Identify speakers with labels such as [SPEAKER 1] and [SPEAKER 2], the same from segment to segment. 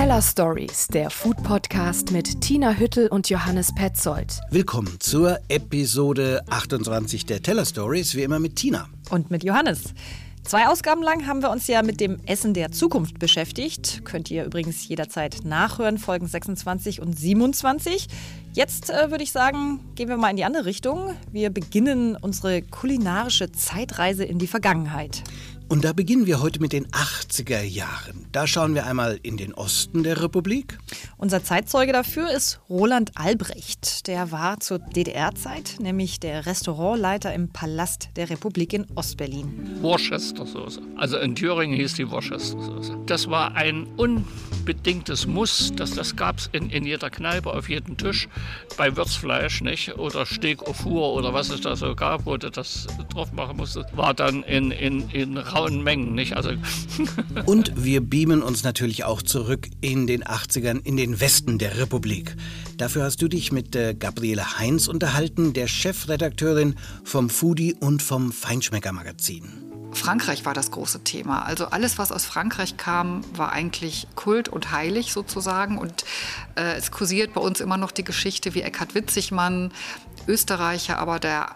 [SPEAKER 1] Teller Stories, der Food Podcast mit Tina Hüttel und Johannes Petzold.
[SPEAKER 2] Willkommen zur Episode 28 der Teller Stories, wie immer mit Tina.
[SPEAKER 3] Und mit Johannes. Zwei Ausgaben lang haben wir uns ja mit dem Essen der Zukunft beschäftigt. Könnt ihr übrigens jederzeit nachhören, Folgen 26 und 27. Jetzt äh, würde ich sagen, gehen wir mal in die andere Richtung. Wir beginnen unsere kulinarische Zeitreise in die Vergangenheit.
[SPEAKER 2] Und da beginnen wir heute mit den 80er Jahren. Da schauen wir einmal in den Osten der Republik.
[SPEAKER 3] Unser Zeitzeuge dafür ist Roland Albrecht. Der war zur DDR-Zeit nämlich der Restaurantleiter im Palast der Republik in Ostberlin.
[SPEAKER 4] Worcestersoße. Also in Thüringen hieß die Worcestersoße. Das war ein unbedingtes Muss. Das, das gab es in, in jeder Kneipe, auf jedem Tisch. Bei Würzfleisch nicht? oder Steak au four oder was es da so gab, wo du das drauf machen musstest, war dann in, in, in rauen Mengen. Nicht? Also
[SPEAKER 2] Und wir beamen uns natürlich auch zurück in den 80ern in den Westen der Republik. Dafür hast du dich mit äh, Gabriele Heinz unterhalten, der Chefredakteurin vom Foodie und vom Feinschmecker Magazin.
[SPEAKER 5] Frankreich war das große Thema. Also alles, was aus Frankreich kam, war eigentlich Kult und heilig sozusagen. Und äh, es kursiert bei uns immer noch die Geschichte, wie Eckhard Witzigmann, Österreicher, aber der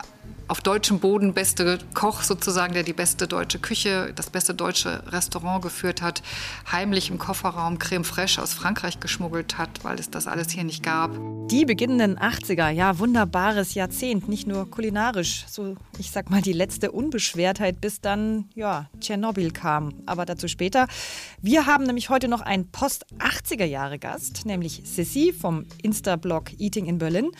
[SPEAKER 5] auf deutschem Boden beste Koch sozusagen, der die beste deutsche Küche, das beste deutsche Restaurant geführt hat, heimlich im Kofferraum Creme Fraiche aus Frankreich geschmuggelt hat, weil es das alles hier nicht gab.
[SPEAKER 3] Die beginnenden 80er, ja, wunderbares Jahrzehnt, nicht nur kulinarisch, so ich sag mal die letzte Unbeschwertheit, bis dann, ja, Tschernobyl kam. Aber dazu später. Wir haben nämlich heute noch einen Post-80er-Jahre-Gast, nämlich Sissy vom Insta-Blog Eating in Berlin.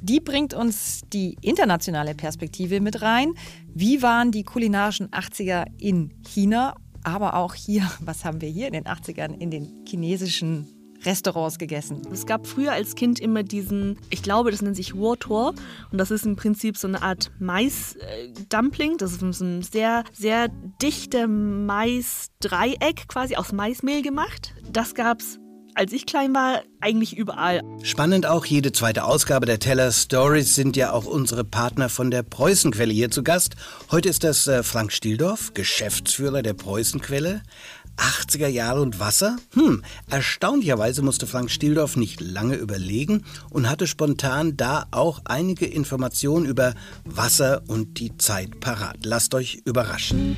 [SPEAKER 3] Die bringt uns die internationale Perspektive mit rein. Wie waren die kulinarischen 80er in China? Aber auch hier, was haben wir hier in den 80ern in den chinesischen Restaurants gegessen?
[SPEAKER 6] Es gab früher als Kind immer diesen, ich glaube, das nennt sich Wotor. Und das ist im Prinzip so eine Art Mais-Dumpling. Das ist ein sehr, sehr dichter Mais-Dreieck quasi aus Maismehl gemacht. Das gab es als ich klein war, eigentlich überall.
[SPEAKER 2] Spannend auch, jede zweite Ausgabe der Teller Stories sind ja auch unsere Partner von der Preußenquelle hier zu Gast. Heute ist das äh, Frank Stieldorf, Geschäftsführer der Preußenquelle. 80er Jahre und Wasser? Hm, erstaunlicherweise musste Frank Stieldorf nicht lange überlegen und hatte spontan da auch einige Informationen über Wasser und die Zeit parat. Lasst euch überraschen.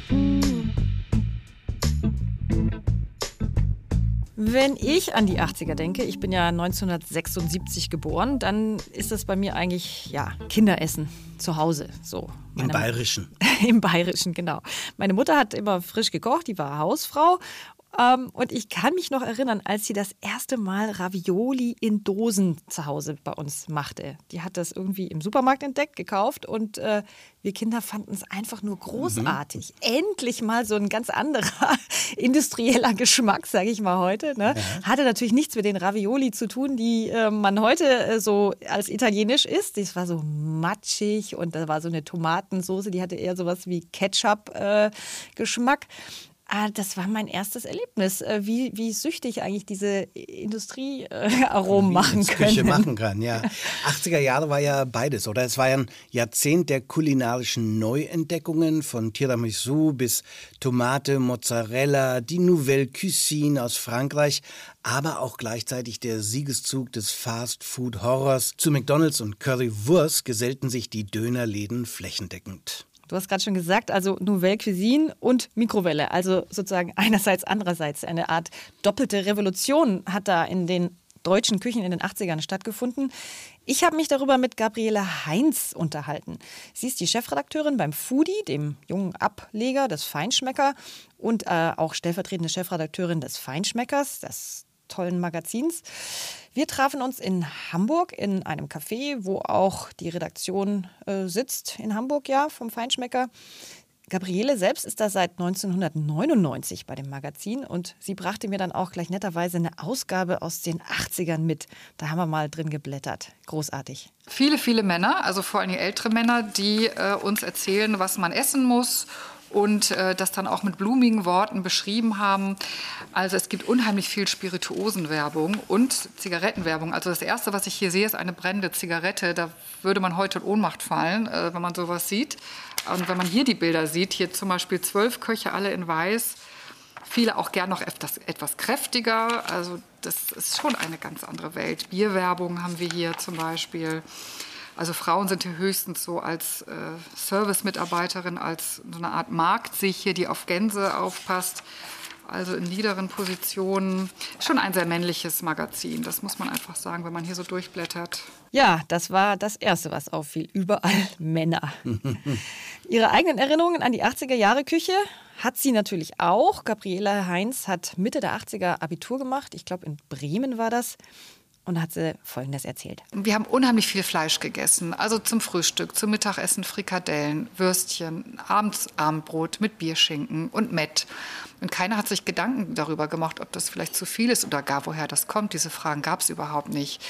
[SPEAKER 3] Wenn ich an die 80er denke, ich bin ja 1976 geboren, dann ist das bei mir eigentlich ja Kinderessen zu Hause. So.
[SPEAKER 2] Im Bayerischen.
[SPEAKER 3] Im Bayerischen, genau. Meine Mutter hat immer frisch gekocht, die war Hausfrau und ich kann mich noch erinnern, als sie das erste Mal Ravioli in Dosen zu Hause bei uns machte. Die hat das irgendwie im Supermarkt entdeckt, gekauft und äh, wir Kinder fanden es einfach nur großartig. Mhm. Endlich mal so ein ganz anderer industrieller Geschmack, sage ich mal heute. Ne? Ja. Hatte natürlich nichts mit den Ravioli zu tun, die äh, man heute äh, so als italienisch isst. Das war so matschig und da war so eine Tomatensoße, die hatte eher sowas wie Ketchup-Geschmack. Ah, das war mein erstes Erlebnis, äh, wie, wie süchtig eigentlich diese Industriearomen äh, machen können.
[SPEAKER 2] Küche machen kann, ja. 80er Jahre war ja beides, oder? Es war ja ein Jahrzehnt der kulinarischen Neuentdeckungen von Tiramisu bis Tomate, Mozzarella, die Nouvelle Cuisine aus Frankreich, aber auch gleichzeitig der Siegeszug des Fast-Food-Horrors. Zu McDonalds und Currywurst gesellten sich die Dönerläden flächendeckend.
[SPEAKER 3] Du hast gerade schon gesagt, also Nouvelle Cuisine und Mikrowelle. Also sozusagen einerseits, andererseits. Eine Art doppelte Revolution hat da in den deutschen Küchen in den 80ern stattgefunden. Ich habe mich darüber mit Gabriele Heinz unterhalten. Sie ist die Chefredakteurin beim Foodie, dem jungen Ableger des Feinschmecker und äh, auch stellvertretende Chefredakteurin des Feinschmeckers, des tollen Magazins. Wir trafen uns in Hamburg in einem Café, wo auch die Redaktion äh, sitzt, in Hamburg ja, vom Feinschmecker. Gabriele selbst ist da seit 1999 bei dem Magazin und sie brachte mir dann auch gleich netterweise eine Ausgabe aus den 80ern mit. Da haben wir mal drin geblättert. Großartig.
[SPEAKER 5] Viele, viele Männer, also vor allem ältere Männer, die äh, uns erzählen, was man essen muss und äh, das dann auch mit blumigen Worten beschrieben haben. Also es gibt unheimlich viel Spirituosenwerbung und Zigarettenwerbung. Also das Erste, was ich hier sehe, ist eine brennende Zigarette. Da würde man heute in Ohnmacht fallen, äh, wenn man sowas sieht. Und wenn man hier die Bilder sieht, hier zum Beispiel zwölf Köche, alle in weiß, Viele auch gern noch etwas, etwas kräftiger. Also das ist schon eine ganz andere Welt. Bierwerbung haben wir hier zum Beispiel. Also Frauen sind hier höchstens so als äh, Service-Mitarbeiterin, als so eine Art Markt sich hier, die auf Gänse aufpasst. Also in niederen Positionen. Schon ein sehr männliches Magazin, das muss man einfach sagen, wenn man hier so durchblättert.
[SPEAKER 3] Ja, das war das Erste, was auffiel. Überall Männer. Ihre eigenen Erinnerungen an die 80er Jahre Küche hat sie natürlich auch. Gabriela Heinz hat Mitte der 80er Abitur gemacht. Ich glaube, in Bremen war das und hat sie Folgendes erzählt.
[SPEAKER 5] Wir haben unheimlich viel Fleisch gegessen. Also zum Frühstück, zum Mittagessen Frikadellen, Würstchen, abends Abendbrot mit Bierschinken und Mett. Und keiner hat sich Gedanken darüber gemacht, ob das vielleicht zu viel ist oder gar woher das kommt. Diese Fragen gab es überhaupt nicht.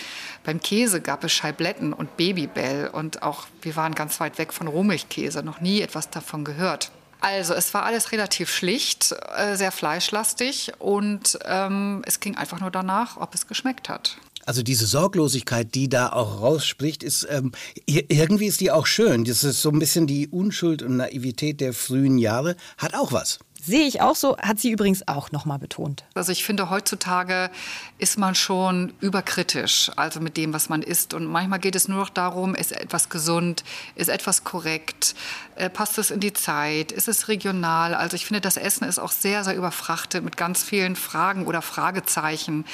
[SPEAKER 5] Beim Käse gab es Scheibletten und Babybell und auch wir waren ganz weit weg von Rohmilchkäse, noch nie etwas davon gehört. Also es war alles relativ schlicht, äh, sehr fleischlastig und ähm, es ging einfach nur danach, ob es geschmeckt hat.
[SPEAKER 2] Also diese Sorglosigkeit, die da auch rausspricht, ist ähm, irgendwie ist die auch schön. Das ist so ein bisschen die Unschuld und Naivität der frühen Jahre, hat auch was.
[SPEAKER 3] Sehe ich auch so, hat sie übrigens auch nochmal betont.
[SPEAKER 5] Also ich finde, heutzutage ist man schon überkritisch, also mit dem, was man isst. Und manchmal geht es nur noch darum, ist etwas gesund, ist etwas korrekt, äh, passt es in die Zeit, ist es regional. Also ich finde, das Essen ist auch sehr, sehr überfrachtet mit ganz vielen Fragen oder Fragezeichen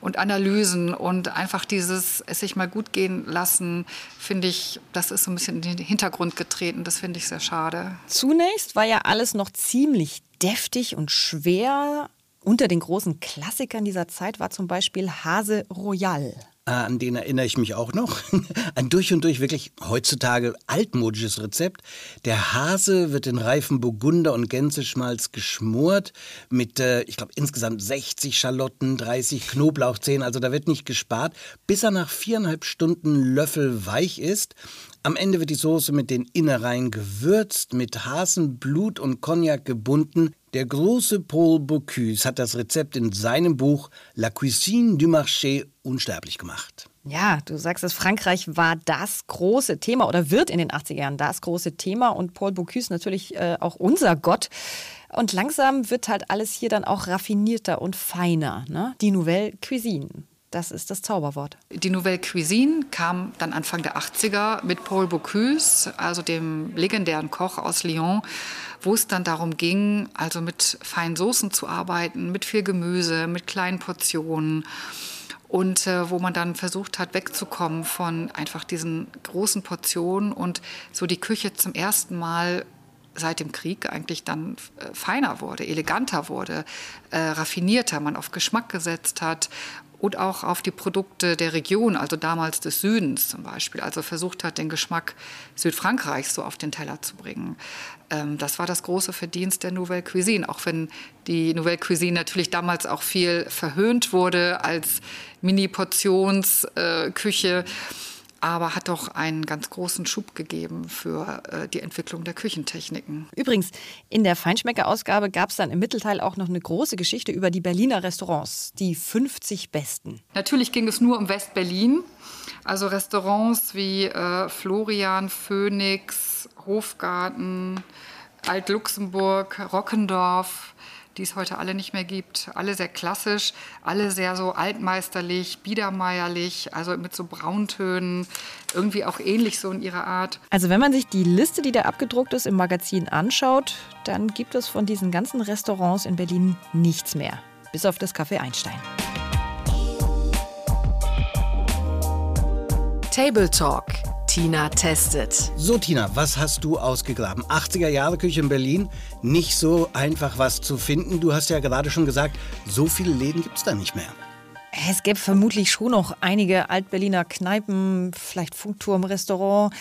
[SPEAKER 5] und Analysen. Und einfach dieses es sich mal gut gehen lassen, finde ich, das ist so ein bisschen in den Hintergrund getreten. Das finde ich sehr schade.
[SPEAKER 3] Zunächst war ja alles noch ziemlich deftig und schwer. Unter den großen Klassikern dieser Zeit war zum Beispiel Hase Royal.
[SPEAKER 2] An den erinnere ich mich auch noch. Ein durch und durch wirklich heutzutage altmodisches Rezept. Der Hase wird in reifen Burgunder und Gänseschmalz geschmort mit, äh, ich glaube, insgesamt 60 Schalotten, 30 Knoblauchzehen. Also da wird nicht gespart, bis er nach viereinhalb Stunden Löffel weich ist. Am Ende wird die Soße mit den Innereien gewürzt, mit Hasenblut und Cognac gebunden. Der große Paul Bocuse hat das Rezept in seinem Buch La Cuisine du Marché unsterblich gemacht.
[SPEAKER 3] Ja, du sagst es, Frankreich war das große Thema oder wird in den 80er Jahren das große Thema und Paul Bocuse natürlich äh, auch unser Gott. Und langsam wird halt alles hier dann auch raffinierter und feiner. Ne? Die Nouvelle Cuisine. Das ist das Zauberwort.
[SPEAKER 5] Die Nouvelle Cuisine kam dann Anfang der 80er mit Paul Bocuse, also dem legendären Koch aus Lyon, wo es dann darum ging, also mit feinen Soßen zu arbeiten, mit viel Gemüse, mit kleinen Portionen und äh, wo man dann versucht hat, wegzukommen von einfach diesen großen Portionen und so die Küche zum ersten Mal seit dem Krieg eigentlich dann äh, feiner wurde, eleganter wurde, äh, raffinierter, man auf Geschmack gesetzt hat und auch auf die Produkte der Region, also damals des Südens zum Beispiel, also versucht hat, den Geschmack Südfrankreichs so auf den Teller zu bringen. Ähm, das war das große Verdienst der Nouvelle Cuisine, auch wenn die Nouvelle Cuisine natürlich damals auch viel verhöhnt wurde als Mini-Portionsküche. Äh, aber hat doch einen ganz großen Schub gegeben für äh, die Entwicklung der Küchentechniken.
[SPEAKER 3] Übrigens, in der Feinschmecker-Ausgabe gab es dann im Mittelteil auch noch eine große Geschichte über die Berliner Restaurants, die 50 besten.
[SPEAKER 5] Natürlich ging es nur um West-Berlin, also Restaurants wie äh, Florian, Phoenix, Hofgarten, Alt-Luxemburg, Rockendorf die es heute alle nicht mehr gibt. Alle sehr klassisch, alle sehr so altmeisterlich, biedermeierlich, also mit so Brauntönen, irgendwie auch ähnlich so in ihrer Art.
[SPEAKER 3] Also wenn man sich die Liste, die da abgedruckt ist im Magazin anschaut, dann gibt es von diesen ganzen Restaurants in Berlin nichts mehr, bis auf das Café Einstein.
[SPEAKER 1] Table Talk Tina testet.
[SPEAKER 2] So, Tina, was hast du ausgegraben? 80er Jahre Küche in Berlin, nicht so einfach was zu finden. Du hast ja gerade schon gesagt, so viele Läden gibt es da nicht mehr.
[SPEAKER 3] Es gäbe vermutlich schon noch einige Altberliner Kneipen, vielleicht Funkturm-Restaurant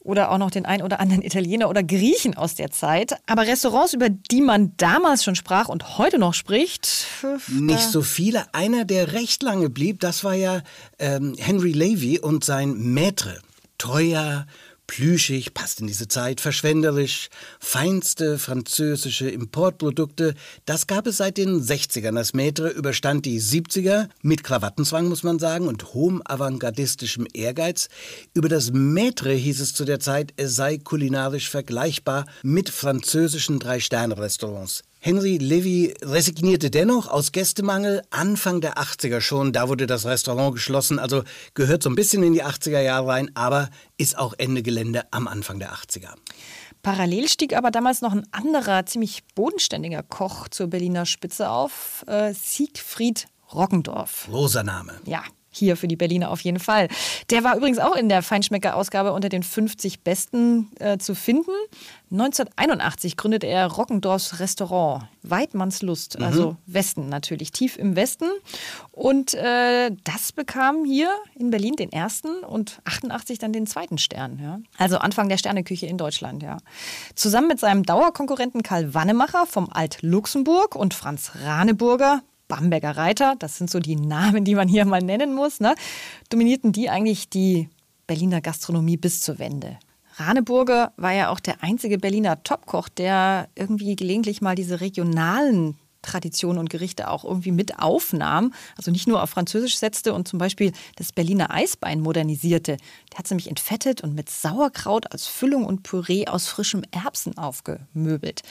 [SPEAKER 3] oder auch noch den ein oder anderen Italiener oder Griechen aus der Zeit. Aber Restaurants, über die man damals schon sprach und heute noch spricht.
[SPEAKER 2] Nicht so viele. Einer, der recht lange blieb, das war ja ähm, Henry Levy und sein Maître teuer, plüschig, passt in diese Zeit, verschwenderisch, feinste französische Importprodukte, das gab es seit den 60ern. Das Maitre überstand die 70er mit Krawattenzwang, muss man sagen, und hohem avantgardistischem Ehrgeiz. Über das Maitre hieß es zu der Zeit, es sei kulinarisch vergleichbar mit französischen Drei-Sterne-Restaurants. Henry Levy resignierte dennoch aus Gästemangel Anfang der 80er schon. Da wurde das Restaurant geschlossen, also gehört so ein bisschen in die 80er Jahre rein, aber ist auch Ende Gelände am Anfang der 80er.
[SPEAKER 3] Parallel stieg aber damals noch ein anderer, ziemlich bodenständiger Koch zur Berliner Spitze auf, äh, Siegfried Roggendorf.
[SPEAKER 2] Großer Name.
[SPEAKER 3] Ja, hier für die Berliner auf jeden Fall. Der war übrigens auch in der Feinschmecker-Ausgabe unter den 50 Besten äh, zu finden. 1981 gründete er Rockendorfs Restaurant, Weidmannslust, mhm. also Westen natürlich, tief im Westen. Und äh, das bekam hier in Berlin den ersten und 88 dann den zweiten Stern. Ja. Also Anfang der Sterneküche in Deutschland. Ja. Zusammen mit seinem Dauerkonkurrenten Karl Wannemacher vom Alt-Luxemburg und Franz Raneburger Bamberger Reiter, das sind so die Namen, die man hier mal nennen muss, ne, dominierten die eigentlich die Berliner Gastronomie bis zur Wende. Raneburger war ja auch der einzige Berliner Topkoch, der irgendwie gelegentlich mal diese regionalen Traditionen und Gerichte auch irgendwie mit aufnahm, also nicht nur auf Französisch setzte und zum Beispiel das Berliner Eisbein modernisierte. Der hat es nämlich entfettet und mit Sauerkraut als Füllung und Püree aus frischem Erbsen aufgemöbelt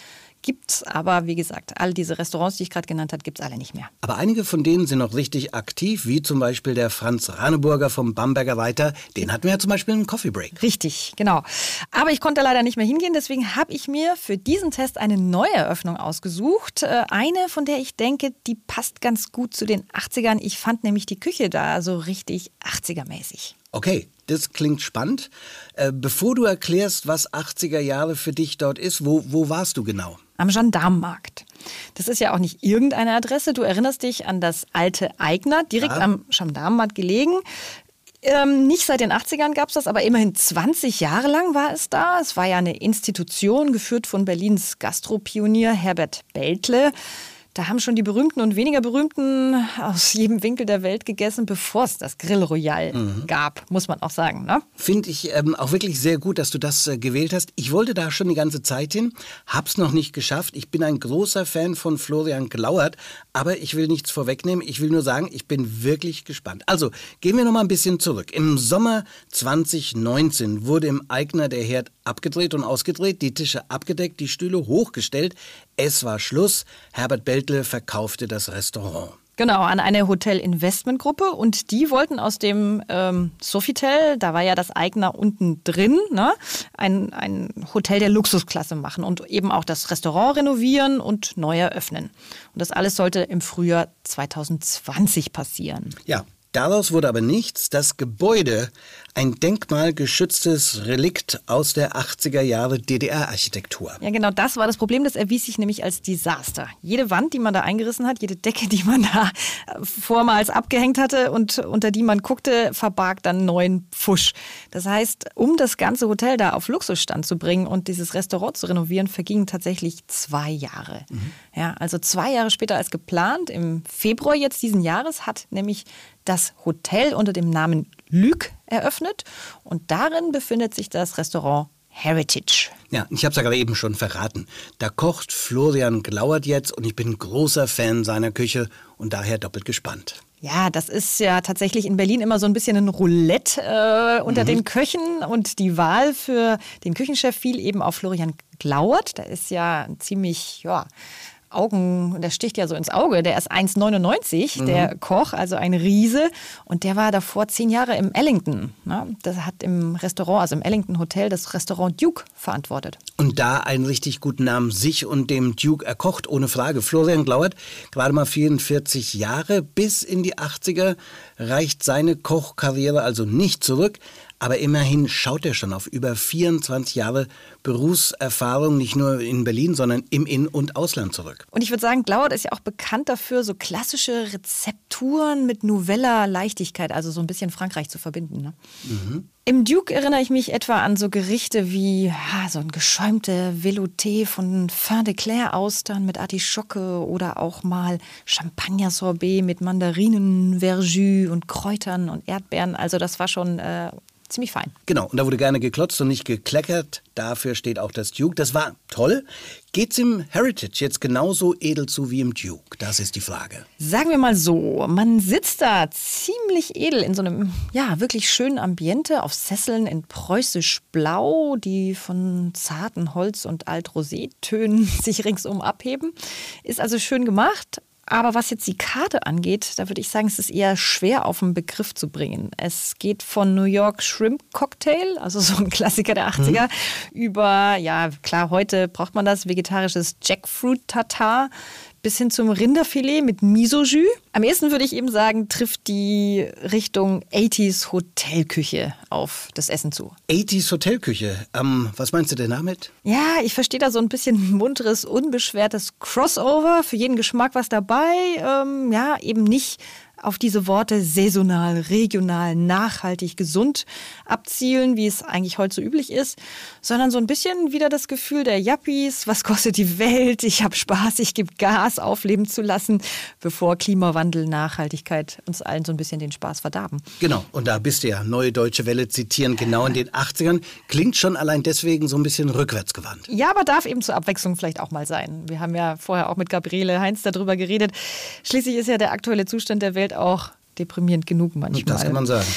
[SPEAKER 3] gibt es aber, wie gesagt, all diese Restaurants, die ich gerade genannt habe, gibt es alle nicht mehr.
[SPEAKER 2] Aber einige von denen sind noch richtig aktiv, wie zum Beispiel der Franz Raneburger vom Bamberger Weiter. Den hatten wir ja zum Beispiel im Coffee Break.
[SPEAKER 3] Richtig, genau. Aber ich konnte leider nicht mehr hingehen, deswegen habe ich mir für diesen Test eine neue Eröffnung ausgesucht. Äh, eine, von der ich denke, die passt ganz gut zu den 80ern. Ich fand nämlich die Küche da so richtig 80er-mäßig.
[SPEAKER 2] Okay, das klingt spannend. Äh, bevor du erklärst, was 80er Jahre für dich dort ist, wo, wo warst du genau?
[SPEAKER 3] Am Gendarmenmarkt. Das ist ja auch nicht irgendeine Adresse. Du erinnerst dich an das alte Eigner, direkt ja. am Gendarmenmarkt gelegen. Ähm, nicht seit den 80ern gab es das, aber immerhin 20 Jahre lang war es da. Es war ja eine Institution, geführt von Berlins Gastropionier Herbert Beltle. Da haben schon die berühmten und weniger berühmten aus jedem Winkel der Welt gegessen, bevor es das Grill Royal mhm. gab, muss man auch sagen. Ne?
[SPEAKER 2] Finde ich ähm, auch wirklich sehr gut, dass du das äh, gewählt hast. Ich wollte da schon die ganze Zeit hin, hab's noch nicht geschafft. Ich bin ein großer Fan von Florian Glauert, aber ich will nichts vorwegnehmen. Ich will nur sagen, ich bin wirklich gespannt. Also gehen wir noch mal ein bisschen zurück. Im Sommer 2019 wurde im Eigner der Herd abgedreht und ausgedreht, die Tische abgedeckt, die Stühle hochgestellt. Es war Schluss. Herbert Beltle verkaufte das Restaurant.
[SPEAKER 3] Genau, an eine Hotel-Investment-Gruppe und die wollten aus dem ähm, Sofitel, da war ja das Eigner unten drin, ne, ein, ein Hotel der Luxusklasse machen und eben auch das Restaurant renovieren und neu eröffnen. Und das alles sollte im Frühjahr 2020 passieren.
[SPEAKER 2] Ja, Daraus wurde aber nichts. Das Gebäude, ein denkmalgeschütztes Relikt aus der 80er Jahre DDR-Architektur.
[SPEAKER 3] Ja, genau das war das Problem. Das erwies sich nämlich als Desaster. Jede Wand, die man da eingerissen hat, jede Decke, die man da vormals abgehängt hatte und unter die man guckte, verbarg dann neuen Pfusch. Das heißt, um das ganze Hotel da auf Luxusstand zu bringen und dieses Restaurant zu renovieren, vergingen tatsächlich zwei Jahre. Mhm. Ja, also zwei Jahre später als geplant, im Februar jetzt diesen Jahres, hat nämlich das Hotel unter dem Namen Lüg eröffnet und darin befindet sich das Restaurant Heritage.
[SPEAKER 2] Ja, ich habe es ja gerade eben schon verraten. Da kocht Florian Glauert jetzt und ich bin großer Fan seiner Küche und daher doppelt gespannt.
[SPEAKER 3] Ja, das ist ja tatsächlich in Berlin immer so ein bisschen ein Roulette äh, unter mhm. den Köchen und die Wahl für den Küchenchef fiel eben auf Florian Glauert. Der ist ja ein ziemlich, ja, Augen, der sticht ja so ins Auge. Der ist 1,99, mhm. der Koch, also ein Riese. Und der war davor zehn Jahre im Ellington. Ne? Das hat im Restaurant, also im Ellington Hotel, das Restaurant Duke verantwortet.
[SPEAKER 2] Und da einen richtig guten Namen sich und dem Duke erkocht, ohne Frage. Florian Glauert, gerade mal 44 Jahre, bis in die 80er reicht seine Kochkarriere also nicht zurück. Aber immerhin schaut er schon auf über 24 Jahre Berufserfahrung, nicht nur in Berlin, sondern im In- und Ausland zurück.
[SPEAKER 3] Und ich würde sagen, Glauert ist ja auch bekannt dafür, so klassische Rezepturen mit Noveller Leichtigkeit, also so ein bisschen Frankreich zu verbinden. Ne? Mhm. Im Duke erinnere ich mich etwa an so Gerichte wie ha, so ein geschäumte Velouté von Fin de Claire Austern mit Artischocke oder auch mal Champagner Sorbet mit Mandarinen, Verjus und Kräutern und Erdbeeren. Also das war schon äh, ziemlich fein.
[SPEAKER 2] Genau, und da wurde gerne geklotzt und nicht gekleckert. Dafür steht auch das Duke. Das war toll. Geht's im Heritage jetzt genauso edel zu wie im Duke? Das ist die Frage.
[SPEAKER 3] Sagen wir mal so, man sitzt da ziemlich edel in so einem, ja, wirklich schönen Ambiente auf Sesseln in preußisch Blau, die von zarten Holz- und Alt-Rosé-Tönen sich ringsum abheben. Ist also schön gemacht, aber was jetzt die Karte angeht, da würde ich sagen, es ist eher schwer auf den Begriff zu bringen. Es geht von New York Shrimp Cocktail, also so ein Klassiker der 80er, mhm. über, ja klar, heute braucht man das, vegetarisches Jackfruit Tartar bis hin zum Rinderfilet mit Miso-Jus. Am ehesten würde ich eben sagen, trifft die Richtung 80s Hotelküche auf das Essen zu.
[SPEAKER 2] 80s Hotelküche. Ähm, was meinst du denn damit?
[SPEAKER 3] Ja, ich verstehe da so ein bisschen munteres, unbeschwertes Crossover. Für jeden Geschmack was dabei. Ähm, ja, eben nicht auf diese Worte saisonal, regional, nachhaltig, gesund abzielen, wie es eigentlich heute so üblich ist, sondern so ein bisschen wieder das Gefühl der Yuppies, was kostet die Welt, ich habe Spaß, ich gebe Gas, aufleben zu lassen, bevor Klimawandel, Nachhaltigkeit uns allen so ein bisschen den Spaß verdarben.
[SPEAKER 2] Genau, und da bist du ja, Neue Deutsche Welle zitieren, genau in den 80ern, klingt schon allein deswegen so ein bisschen rückwärtsgewandt.
[SPEAKER 3] Ja, aber darf eben zur Abwechslung vielleicht auch mal sein. Wir haben ja vorher auch mit Gabriele Heinz darüber geredet. Schließlich ist ja der aktuelle Zustand der Welt halt auch deprimierend genug manchmal.
[SPEAKER 2] Das kann man sagen.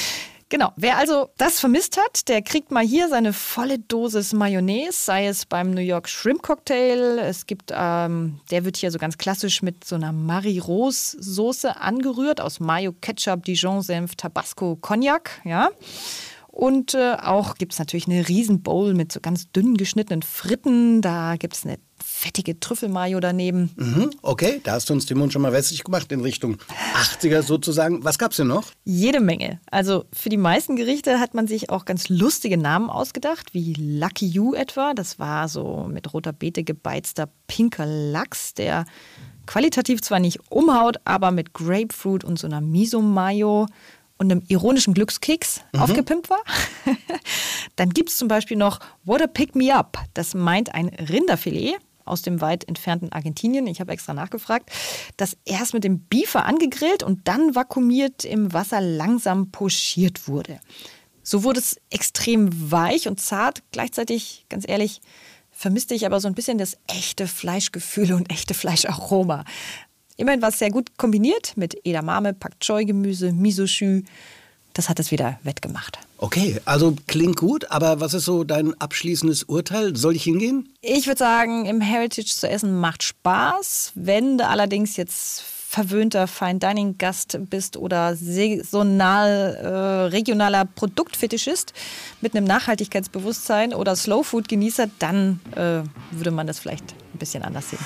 [SPEAKER 3] Genau, wer also das vermisst hat, der kriegt mal hier seine volle Dosis Mayonnaise, sei es beim New York Shrimp Cocktail. Es gibt, ähm, der wird hier so ganz klassisch mit so einer Marie-Rose-Soße angerührt aus Mayo, Ketchup, Dijon-Senf, Tabasco, Cognac, ja. Und äh, auch gibt es natürlich eine Riesenbowl mit so ganz dünn geschnittenen Fritten. Da gibt es eine fettige Trüffelmayo daneben.
[SPEAKER 2] Mhm, okay, da hast du uns den Mund schon mal wässrig gemacht in Richtung 80er sozusagen. Was gab's denn noch?
[SPEAKER 3] Jede Menge. Also für die meisten Gerichte hat man sich auch ganz lustige Namen ausgedacht, wie Lucky You etwa. Das war so mit roter Beete gebeizter pinker Lachs, der qualitativ zwar nicht umhaut, aber mit Grapefruit und so einer Miso-Mayo und einem ironischen Glückskeks mhm. aufgepimpt war. Dann gibt es zum Beispiel noch What a Pick Me Up. Das meint ein Rinderfilet aus dem weit entfernten Argentinien. Ich habe extra nachgefragt. Das erst mit dem Beefer angegrillt und dann vakuumiert im Wasser langsam pochiert wurde. So wurde es extrem weich und zart. Gleichzeitig, ganz ehrlich, vermisste ich aber so ein bisschen das echte Fleischgefühl und echte Fleischaroma. Immerhin war es sehr gut kombiniert mit Edamame, Pak Choi Gemüse, Miso-Shü. Das hat es wieder wettgemacht.
[SPEAKER 2] Okay, also klingt gut, aber was ist so dein abschließendes Urteil? Soll ich hingehen?
[SPEAKER 3] Ich würde sagen, im Heritage zu essen macht Spaß. Wenn du allerdings jetzt verwöhnter Fine Dining Gast bist oder saisonal äh, regionaler Produktfetischist mit einem Nachhaltigkeitsbewusstsein oder Slow Food Genießer, dann äh, würde man das vielleicht ein bisschen anders sehen.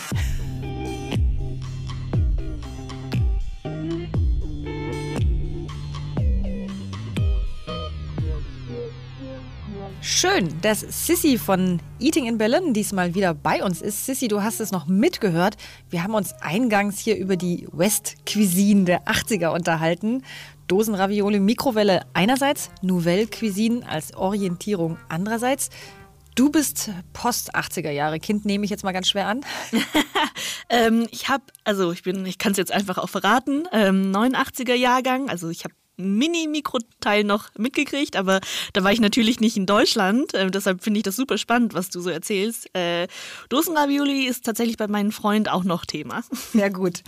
[SPEAKER 3] Schön, dass Sissy von Eating in Berlin diesmal wieder bei uns ist. Sissy, du hast es noch mitgehört. Wir haben uns eingangs hier über die West Cuisine der 80er unterhalten. Dosenravioli, Mikrowelle einerseits, Nouvelle Cuisine als Orientierung andererseits. Du bist Post-80er Jahre Kind, nehme ich jetzt mal ganz schwer an.
[SPEAKER 6] ähm, ich habe, also ich bin, ich kann es jetzt einfach auch verraten, ähm, 89er Jahrgang, also ich habe Mini-Mikroteil noch mitgekriegt, aber da war ich natürlich nicht in Deutschland. Äh, deshalb finde ich das super spannend, was du so erzählst. Äh, Dosenravioli ist tatsächlich bei meinen Freunden auch noch Thema.
[SPEAKER 3] Ja, gut.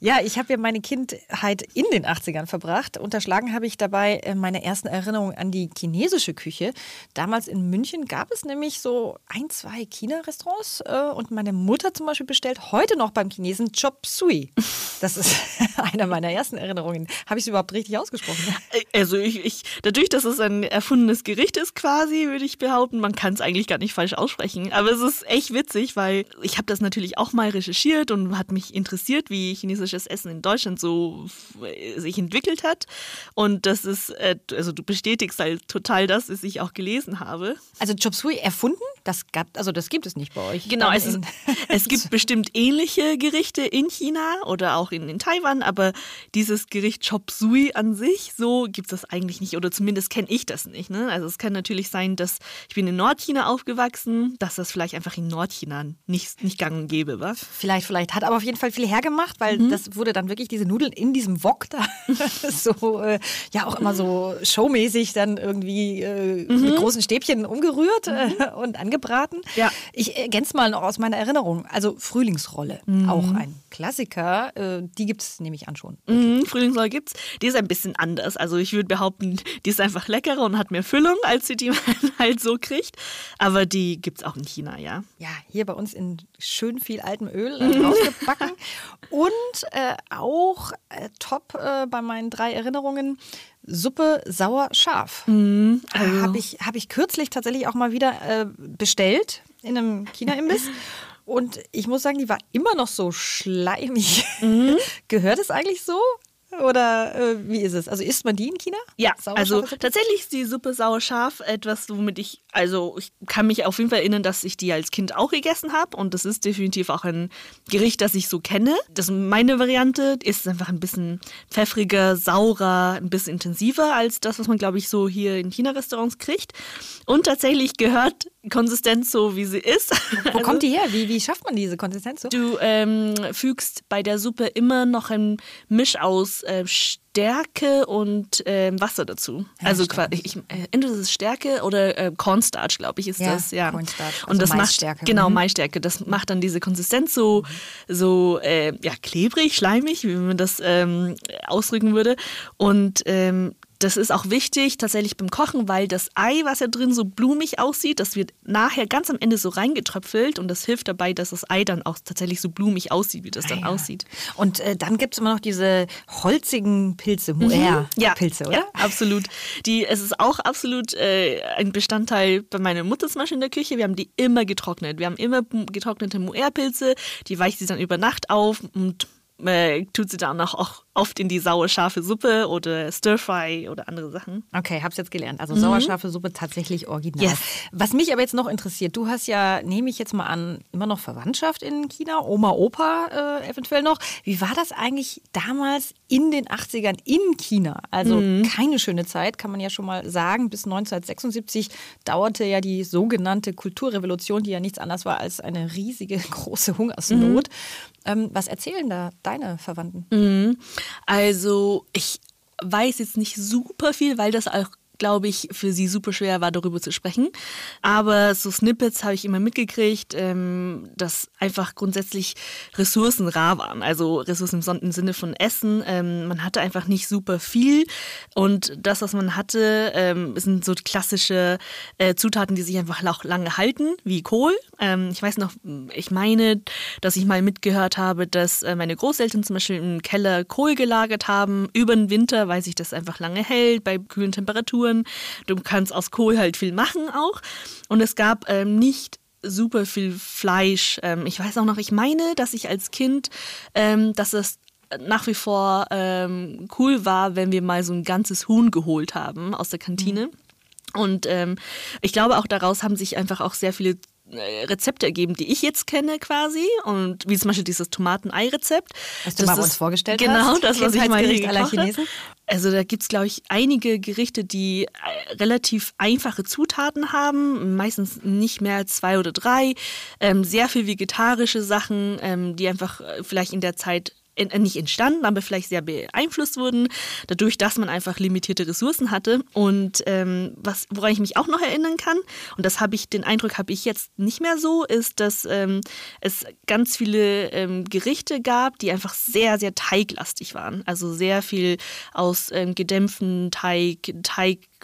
[SPEAKER 3] Ja, ich habe ja meine Kindheit in den 80ern verbracht. Unterschlagen habe ich dabei äh, meine ersten Erinnerungen an die chinesische Küche. Damals in München gab es nämlich so ein, zwei China-Restaurants äh, und meine Mutter zum Beispiel bestellt heute noch beim Chinesen Chop Sui. Das ist einer meiner ersten Erinnerungen. Habe ich es überhaupt richtig ausgesprochen?
[SPEAKER 6] Äh, also ich, ich, dadurch, dass es ein erfundenes Gericht ist quasi, würde ich behaupten, man kann es eigentlich gar nicht falsch aussprechen. Aber es ist echt witzig, weil ich habe das natürlich auch mal recherchiert und hat mich interessiert, wie chinesisches Essen in Deutschland so äh, sich entwickelt hat. Und das ist, äh, also du bestätigst halt total das, was ich auch gelesen habe.
[SPEAKER 3] Also Chop Suey erfunden? Das gab, also das gibt es nicht bei euch.
[SPEAKER 6] Genau, es, ist, es gibt bestimmt ähnliche Gerichte in China oder auch in, in Taiwan, aber dieses Gericht Chop Suey an sich, so gibt es das eigentlich nicht oder zumindest kenne ich das nicht. Ne? Also es kann natürlich sein, dass ich bin in Nordchina aufgewachsen, dass das vielleicht einfach in Nordchina nicht, nicht gang und gäbe war.
[SPEAKER 3] Vielleicht, vielleicht. Hat aber auf jeden Fall viel hergemacht, weil
[SPEAKER 6] Mhm.
[SPEAKER 3] das wurde dann wirklich diese Nudeln in diesem Wok da so, äh, ja auch immer so showmäßig dann irgendwie äh, mit großen Stäbchen umgerührt äh, und angebraten.
[SPEAKER 6] Mhm. Ja.
[SPEAKER 3] Ich ergänze mal noch aus meiner Erinnerung. Also Frühlingsrolle,
[SPEAKER 6] Mhm.
[SPEAKER 3] auch ein Klassiker. Äh, die gibt es nämlich an schon.
[SPEAKER 6] Mhm, Frühlingsrolle gibt's. Die ist ein bisschen anders. Also ich würde behaupten, die ist einfach leckerer und hat mehr Füllung, als sie die man halt so kriegt. Aber die gibt's auch in China, ja.
[SPEAKER 3] Ja, hier bei uns in schön viel altem Öl äh, rausgebacken. Und äh, auch äh, top äh, bei meinen drei Erinnerungen. Suppe sauer scharf.
[SPEAKER 6] Mhm, also
[SPEAKER 3] Habe ich, hab ich kürzlich tatsächlich auch mal wieder äh, bestellt in einem China-Imbiss. Und ich muss sagen, die war immer noch so schleimig.
[SPEAKER 6] Mhm.
[SPEAKER 3] Gehört es eigentlich so? Oder äh, wie ist es? Also isst man die in China?
[SPEAKER 6] Ja,
[SPEAKER 3] Sauerscharfe
[SPEAKER 6] also
[SPEAKER 3] Suppe?
[SPEAKER 6] tatsächlich ist die Suppe sauer-scharf etwas, womit ich, also ich kann mich auf jeden Fall erinnern, dass ich die als Kind auch gegessen habe und das ist definitiv auch ein Gericht, das ich so kenne. Das meine Variante ist einfach ein bisschen pfeffriger, saurer, ein bisschen intensiver als das, was man glaube ich so hier in China-Restaurants kriegt. Und tatsächlich gehört Konsistenz so, wie sie ist.
[SPEAKER 3] Wo kommt die her? Wie, wie schafft man diese Konsistenz so?
[SPEAKER 6] Du ähm, fügst bei der Suppe immer noch ein Misch aus äh, Stärke und ähm, Wasser dazu.
[SPEAKER 3] Ja,
[SPEAKER 6] also quasi, ich, äh, entweder ist Stärke oder äh, Cornstarch, glaube ich, ist
[SPEAKER 3] Ja,
[SPEAKER 6] das. Ja,
[SPEAKER 3] Cornstarch, also
[SPEAKER 6] und das
[SPEAKER 3] Maisstärke.
[SPEAKER 6] macht genau
[SPEAKER 3] Mhm.
[SPEAKER 6] Maisstärke. Das macht dann diese Konsistenz so so äh, ja klebrig, schleimig, wie man das ähm, ausdrücken würde. Und ähm, das ist auch wichtig tatsächlich beim Kochen, weil das Ei, was ja drin so blumig aussieht, das wird nachher ganz am Ende so reingetröpfelt und das hilft dabei, dass das Ei dann auch tatsächlich so blumig aussieht, wie das dann
[SPEAKER 3] Ah, ja.
[SPEAKER 6] aussieht.
[SPEAKER 3] Und äh, dann gibt es immer noch diese holzigen Pilze, Moer-Pilze, oder?
[SPEAKER 6] Mhm. Ja, absolut. Die, es ist auch absolut äh, ein Bestandteil bei meiner Mutter zum Beispiel in der Küche. Wir haben die immer getrocknet. Wir haben immer getrocknete Moer-Pilze, die weicht sie dann über Nacht auf und äh, tut sie dann auch, auch oft in die saure scharfe Suppe oder Stir-Fry oder andere Sachen.
[SPEAKER 3] Okay, hab's jetzt gelernt. Also sauerscharfe Suppe tatsächlich original.
[SPEAKER 6] Mhm. Yes.
[SPEAKER 3] Was mich aber jetzt noch interessiert, du hast ja, nehme ich jetzt mal an, immer noch Verwandtschaft in China, Oma, Opa äh, eventuell noch. Wie war das eigentlich damals in den 80ern in China? Also
[SPEAKER 6] Mhm.
[SPEAKER 3] keine schöne Zeit, kann man ja schon mal sagen. Bis 1976 dauerte ja die sogenannte Kulturrevolution, die ja nichts anderes war als eine riesige große Hungersnot.
[SPEAKER 6] Mhm.
[SPEAKER 3] Ähm, was erzählen da deine Verwandten?
[SPEAKER 6] Also ich weiß jetzt nicht super viel, weil das auch glaube ich, für sie super schwer war, darüber zu sprechen. Aber so Snippets habe ich immer mitgekriegt, ähm, dass einfach grundsätzlich Ressourcen rar waren. Also Ressourcen im Sinne von Essen. Ähm, man hatte einfach nicht super viel. Und das, was man hatte, ähm, sind so klassische äh, Zutaten, die sich einfach auch lange halten, wie Kohl. Ähm, ich weiß noch, ich meine, dass ich mal mitgehört habe, dass äh, meine Großeltern zum Beispiel im Keller Kohl gelagert haben, über den Winter, weil sich das einfach lange hält, bei kühlen Temperaturen. Du kannst aus Kohl halt viel machen auch. Und es gab ähm, nicht super viel Fleisch. Ähm, ich weiß auch noch, ich meine, dass ich als Kind, ähm, dass es nach wie vor ähm, cool war, wenn wir mal so ein ganzes Huhn geholt haben aus der Kantine. Und ähm, ich glaube, auch daraus haben sich einfach auch sehr viele Rezepte ergeben, die ich jetzt kenne quasi. Und wie zum Beispiel dieses Tomaten-Ei-Rezept.
[SPEAKER 3] Was du mal
[SPEAKER 6] ist-
[SPEAKER 3] uns vorgestellt
[SPEAKER 6] genau,
[SPEAKER 3] hast.
[SPEAKER 6] das, was ich mal
[SPEAKER 3] aller. Chinesen.
[SPEAKER 6] Also da gibt es, glaube ich, einige Gerichte, die äh, relativ einfache Zutaten haben, meistens nicht mehr als zwei oder drei. Ähm, sehr viel vegetarische Sachen, ähm, die einfach äh, vielleicht in der Zeit in, äh, nicht entstanden, aber vielleicht sehr beeinflusst wurden, dadurch, dass man einfach limitierte Ressourcen hatte. Und ähm, was, woran ich mich auch noch erinnern kann, und das habe ich, den Eindruck habe ich jetzt nicht mehr so, ist, dass ähm, es ganz viele ähm, Gerichte gab, die einfach sehr, sehr teiglastig waren. Also sehr viel aus ähm, gedämpften Teig,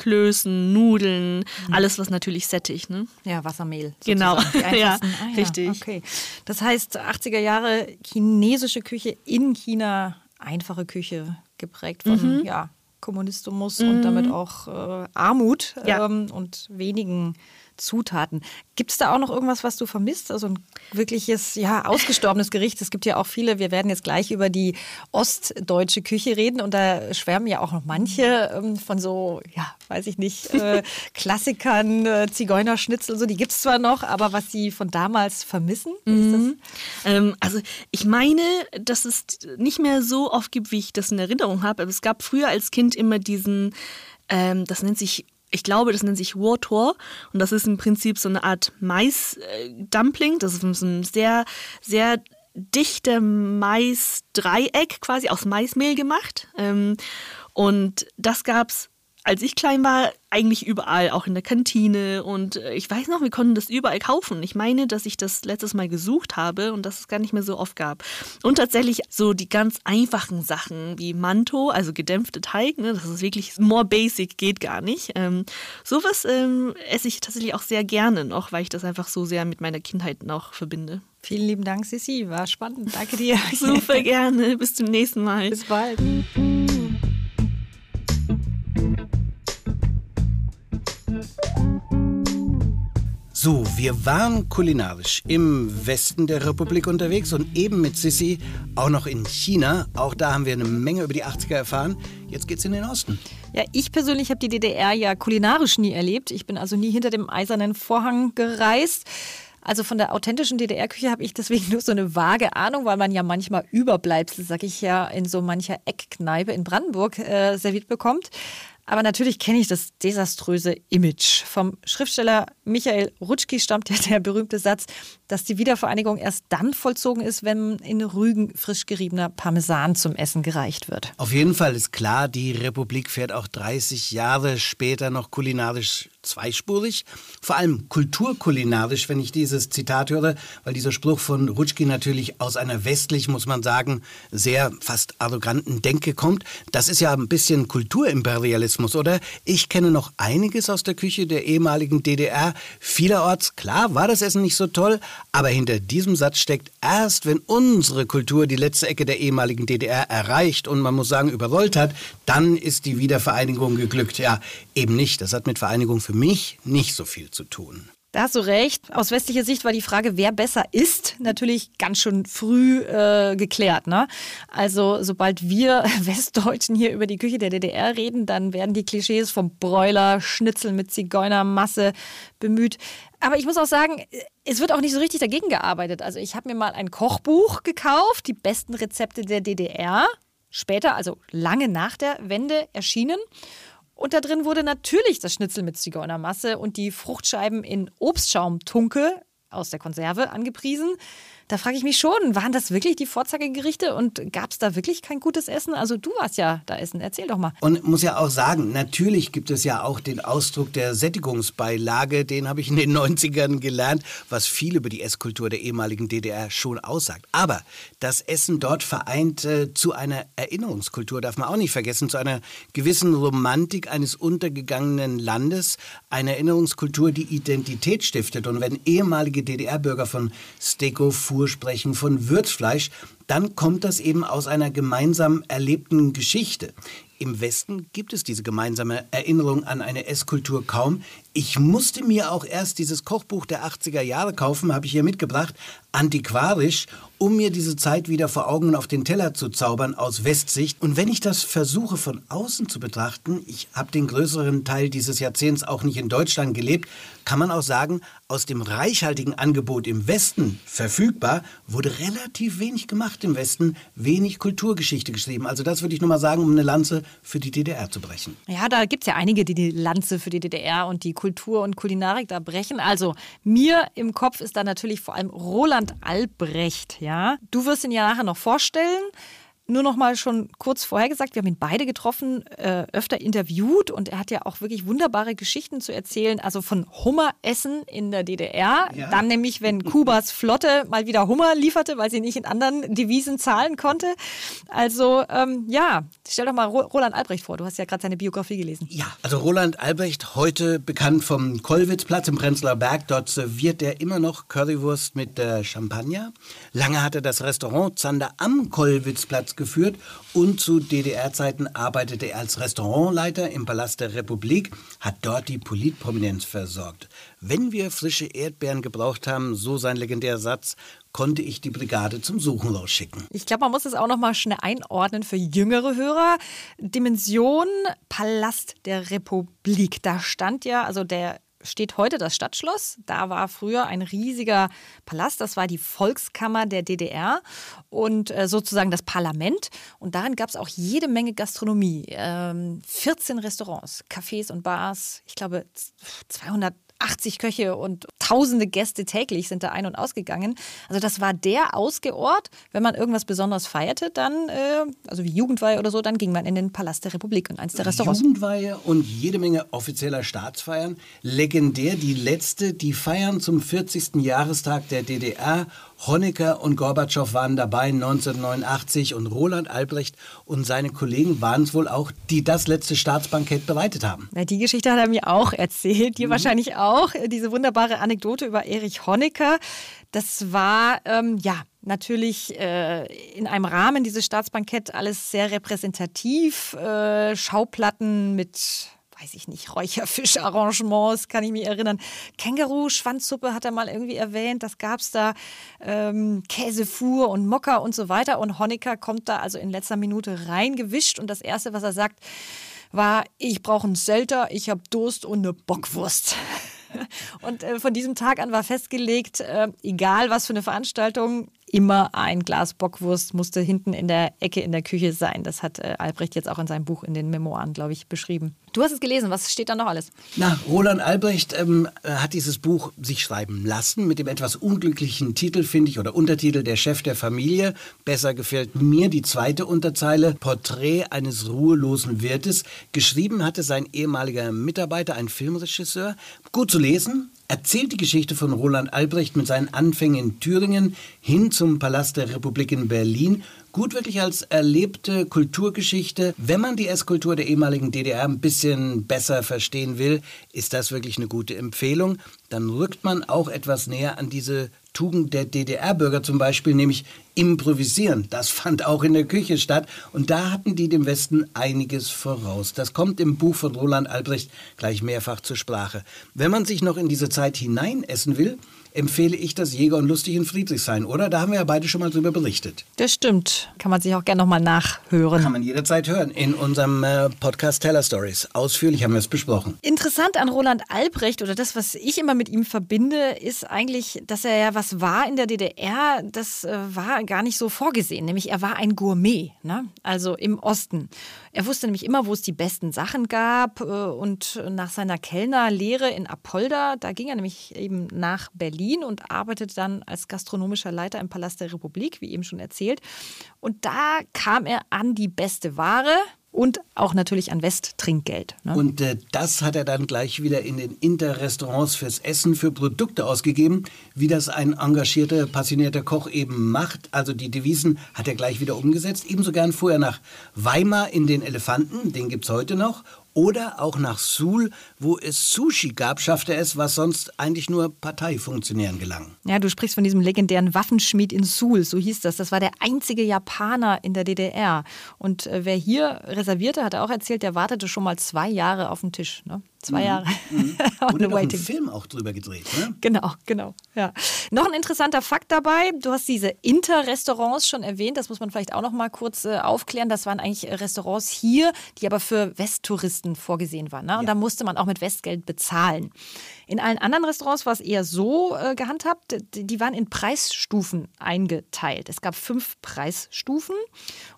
[SPEAKER 6] Teigklößen, Nudeln, alles, was natürlich sättigt. Ne?
[SPEAKER 3] Ja, Wassermehl.
[SPEAKER 6] Genau. Ja.
[SPEAKER 3] Ah,
[SPEAKER 6] richtig.
[SPEAKER 3] Okay. Das heißt, 80er Jahre chinesische Küche in China, einfache Küche, geprägt von
[SPEAKER 6] Mhm.
[SPEAKER 3] ja, Kommunismus und damit auch äh, Armut
[SPEAKER 6] Ja.
[SPEAKER 3] ähm, und wenigen Zutaten. Gibt es da auch noch irgendwas, was du vermisst? Also ein wirkliches, ja, ausgestorbenes Gericht. Es gibt ja auch viele, wir werden jetzt gleich über die ostdeutsche Küche reden und da schwärmen ja auch noch manche ähm, von so, ja, weiß ich nicht, äh, Klassikern, äh, Zigeunerschnitzel so. Die gibt es zwar noch, aber was sie von damals vermissen?
[SPEAKER 6] Mhm. Ähm, also ich meine, dass es nicht mehr so oft gibt, wie ich das in Erinnerung habe. Aber es gab früher als Kind immer diesen, ähm, das nennt sich ich glaube, das nennt sich Wartor und das ist im Prinzip so eine Art Mais-Dumpling. Das ist ein sehr, sehr dichte Mais-Dreieck quasi aus Maismehl gemacht. Ähm, und das gab es als ich klein war, eigentlich überall, auch in der Kantine. Und äh, ich weiß noch, wir konnten das überall kaufen. Ich meine, dass ich das letztes Mal gesucht habe und dass es gar nicht mehr so oft gab. Und tatsächlich so die ganz einfachen Sachen wie Manto, also gedämpfte Teig, ne, das ist wirklich more basic, geht gar nicht. Ähm, sowas ähm, esse ich tatsächlich auch sehr gerne noch, weil ich das einfach so sehr mit meiner Kindheit noch verbinde.
[SPEAKER 3] Vielen lieben Dank, Sissi. War spannend. Danke dir.
[SPEAKER 6] Super gerne. Bis zum nächsten Mal.
[SPEAKER 3] Bis bald.
[SPEAKER 2] So, wir waren kulinarisch im Westen der Republik unterwegs und eben mit Sissi auch noch in China. Auch da haben wir eine Menge über die 80er erfahren. Jetzt geht's in den Osten.
[SPEAKER 3] Ja, ich persönlich habe die DDR ja kulinarisch nie erlebt. Ich bin also nie hinter dem eisernen Vorhang gereist. Also von der authentischen DDR-Küche habe ich deswegen nur so eine vage Ahnung, weil man ja manchmal Überbleibsel, sag ich ja, in so mancher Eckkneipe in Brandenburg äh, serviert bekommt. Aber natürlich kenne ich das desaströse Image. Vom Schriftsteller Michael Rutschki stammt ja der berühmte Satz, dass die Wiedervereinigung erst dann vollzogen ist, wenn in Rügen frisch geriebener Parmesan zum Essen gereicht wird.
[SPEAKER 2] Auf jeden Fall ist klar, die Republik fährt auch 30 Jahre später noch kulinarisch zweispurig, vor allem kulturkulinarisch, wenn ich dieses Zitat höre, weil dieser Spruch von Rutschki natürlich aus einer westlich, muss man sagen, sehr fast arroganten Denke kommt. Das ist ja ein bisschen Kulturimperialismus, oder? Ich kenne noch einiges aus der Küche der ehemaligen DDR. Vielerorts, klar, war das Essen nicht so toll, aber hinter diesem Satz steckt erst, wenn unsere Kultur die letzte Ecke der ehemaligen DDR erreicht und man muss sagen überrollt hat, dann ist die Wiedervereinigung geglückt. Ja, eben nicht. Das hat mit Vereinigung für mich nicht so viel zu tun.
[SPEAKER 3] Da hast du recht. Aus westlicher Sicht war die Frage, wer besser ist, natürlich ganz schön früh äh, geklärt. Ne? Also sobald wir Westdeutschen hier über die Küche der DDR reden, dann werden die Klischees vom Bräuler, Schnitzel mit Zigeunermasse bemüht. Aber ich muss auch sagen, es wird auch nicht so richtig dagegen gearbeitet. Also ich habe mir mal ein Kochbuch gekauft, die besten Rezepte der DDR. Später, also lange nach der Wende erschienen. Und da drin wurde natürlich das Schnitzel mit Zigeunermasse und die Fruchtscheiben in Obstschaumtunke aus der Konserve angepriesen. Da frage ich mich schon, waren das wirklich die Vorzeigegerichte und gab es da wirklich kein gutes Essen? Also du warst ja da essen, erzähl doch mal.
[SPEAKER 2] Und muss ja auch sagen, natürlich gibt es ja auch den Ausdruck der Sättigungsbeilage, den habe ich in den 90ern gelernt, was viel über die Esskultur der ehemaligen DDR schon aussagt. Aber das Essen dort vereint äh, zu einer Erinnerungskultur, darf man auch nicht vergessen, zu einer gewissen Romantik eines untergegangenen Landes, eine Erinnerungskultur, die Identität stiftet. Und wenn ehemalige DDR-Bürger von Steko, Fuhr sprechen, von Würzfleisch, dann kommt das eben aus einer gemeinsam erlebten Geschichte. Im Westen gibt es diese gemeinsame Erinnerung an eine Esskultur kaum. Ich musste mir auch erst dieses Kochbuch der 80er Jahre kaufen, habe ich hier mitgebracht, antiquarisch, um mir diese Zeit wieder vor Augen und auf den Teller zu zaubern aus Westsicht. Und wenn ich das versuche von außen zu betrachten, ich habe den größeren Teil dieses Jahrzehnts auch nicht in Deutschland gelebt, kann man auch sagen, aus dem reichhaltigen Angebot im Westen verfügbar, wurde relativ wenig gemacht im Westen, wenig Kulturgeschichte geschrieben. Also das würde ich nur mal sagen, um eine Lanze für die DDR zu brechen.
[SPEAKER 3] Ja, da gibt es ja einige, die die Lanze für die DDR und die Kultur und Kulinarik da brechen. Also mir im Kopf ist da natürlich vor allem Roland Albrecht. Ja, du wirst ihn ja nachher noch vorstellen nur noch mal schon kurz vorher gesagt, wir haben ihn beide getroffen, äh, öfter interviewt und er hat ja auch wirklich wunderbare Geschichten zu erzählen. Also von Hummeressen in der DDR. Ja. Dann nämlich, wenn Kubas Flotte mal wieder Hummer lieferte, weil sie nicht in anderen Devisen zahlen konnte. Also ähm, ja, stell doch mal Roland Albrecht vor. Du hast ja gerade seine Biografie gelesen.
[SPEAKER 2] Ja, also Roland Albrecht, heute bekannt vom Kollwitzplatz im Prenzlauer Berg. Dort serviert er immer noch Currywurst mit äh, Champagner. Lange hat er das Restaurant Zander am Kollwitzplatz geführt und zu DDR-Zeiten arbeitete er als Restaurantleiter im Palast der Republik, hat dort die Politprominenz versorgt. Wenn wir frische Erdbeeren gebraucht haben, so sein legendärer Satz, konnte ich die Brigade zum Suchen losschicken.
[SPEAKER 3] Ich glaube, man muss es auch noch mal schnell einordnen für jüngere Hörer. Dimension Palast der Republik. Da stand ja, also der steht heute das Stadtschloss. Da war früher ein riesiger Palast. Das war die Volkskammer der DDR und äh, sozusagen das Parlament. Und darin gab es auch jede Menge Gastronomie. Ähm, 14 Restaurants, Cafés und Bars. Ich glaube 200 80 Köche und tausende Gäste täglich sind da ein- und ausgegangen. Also das war der Ausgeort. Wenn man irgendwas Besonderes feierte, dann, äh, also wie Jugendweihe oder so, dann ging man in den Palast der Republik und eins der Restaurants.
[SPEAKER 2] Jugendweihe und jede Menge offizieller Staatsfeiern. Legendär die letzte, die Feiern zum 40. Jahrestag der DDR Honecker und Gorbatschow waren dabei 1989 und Roland Albrecht und seine Kollegen waren es wohl auch, die das letzte Staatsbankett bereitet haben.
[SPEAKER 3] Ja, die Geschichte hat er mir auch erzählt, dir mhm. wahrscheinlich auch. Diese wunderbare Anekdote über Erich Honecker. Das war, ähm, ja, natürlich äh, in einem Rahmen dieses Staatsbankett alles sehr repräsentativ. Äh, Schauplatten mit weiß ich nicht, Räucherfischarrangements, kann ich mich erinnern. Känguru-Schwanzsuppe hat er mal irgendwie erwähnt, das gab es da. Ähm, Käsefuhr und Mokka und so weiter. Und Honecker kommt da also in letzter Minute reingewischt und das Erste, was er sagt, war, ich brauche einen Selter, ich habe Durst und eine Bockwurst. Und äh, von diesem Tag an war festgelegt, äh, egal was für eine Veranstaltung, immer ein Glas Bockwurst musste hinten in der Ecke in der Küche sein. Das hat äh, Albrecht jetzt auch in seinem Buch in den Memoiren, glaube ich, beschrieben. Du hast es gelesen, was steht da noch alles?
[SPEAKER 2] Na, Roland Albrecht ähm, hat dieses Buch sich schreiben lassen mit dem etwas unglücklichen Titel, finde ich, oder Untertitel Der Chef der Familie. Besser gefällt mir die zweite Unterzeile, Porträt eines ruhelosen Wirtes. Geschrieben hatte sein ehemaliger Mitarbeiter, ein Filmregisseur. Gut zu lesen, erzählt die Geschichte von Roland Albrecht mit seinen Anfängen in Thüringen hin zum Palast der Republik in Berlin gut wirklich als erlebte Kulturgeschichte. Wenn man die Esskultur der ehemaligen DDR ein bisschen besser verstehen will, ist das wirklich eine gute Empfehlung. Dann rückt man auch etwas näher an diese Tugend der DDR-Bürger zum Beispiel, nämlich improvisieren. Das fand auch in der Küche statt und da hatten die dem Westen einiges voraus. Das kommt im Buch von Roland Albrecht gleich mehrfach zur Sprache. Wenn man sich noch in diese Zeit hineinessen will, empfehle ich das Jäger und Lustig in Friedrichshain, oder? Da haben wir ja beide schon mal drüber berichtet.
[SPEAKER 3] Das stimmt. Kann man sich auch gerne nochmal nachhören.
[SPEAKER 2] Kann man jederzeit hören in unserem äh, Podcast Teller Stories. Ausführlich haben wir es besprochen.
[SPEAKER 3] Interessant an Roland Albrecht oder das, was ich immer mit ihm verbinde, ist eigentlich, dass er ja was war in der DDR, das äh, war gar nicht so vorgesehen. Nämlich er war ein Gourmet, ne? also im Osten. Er wusste nämlich immer, wo es die besten Sachen gab. Äh, und nach seiner Kellnerlehre in Apolda, da ging er nämlich eben nach Berlin und arbeitete dann als gastronomischer Leiter im Palast der Republik, wie eben schon erzählt. Und da kam er an die beste Ware, und auch natürlich an Westtrinkgeld.
[SPEAKER 2] Ne? Und äh, das hat er dann gleich wieder in den Interrestaurants fürs Essen, für Produkte ausgegeben, wie das ein engagierter, passionierter Koch eben macht. Also die Devisen hat er gleich wieder umgesetzt. Ebenso gern fuhr er nach Weimar in den Elefanten, den gibt es heute noch, oder auch nach Suhl, wo es Sushi gab, schaffte es, was sonst eigentlich nur Parteifunktionären gelang.
[SPEAKER 3] Ja, du sprichst von diesem legendären Waffenschmied in Suhl, so hieß das. Das war der einzige Japaner in der DDR. Und äh, wer hier reservierte, hat er auch erzählt, der wartete schon mal zwei Jahre auf den Tisch. Ne? Zwei mhm. Jahre.
[SPEAKER 2] Mhm. Wurde noch ein Film auch drüber gedreht, ne?
[SPEAKER 3] Genau, genau. Ja. Noch ein interessanter Fakt dabei. Du hast diese Inter-Restaurants schon erwähnt. Das muss man vielleicht auch noch mal kurz äh, aufklären. Das waren eigentlich Restaurants hier, die aber für Westtouristen vorgesehen waren. Ne? Und ja. da musste man auch mit Westgeld bezahlen. In allen anderen Restaurants war es eher so äh, gehandhabt. Die, die waren in Preisstufen eingeteilt. Es gab fünf Preisstufen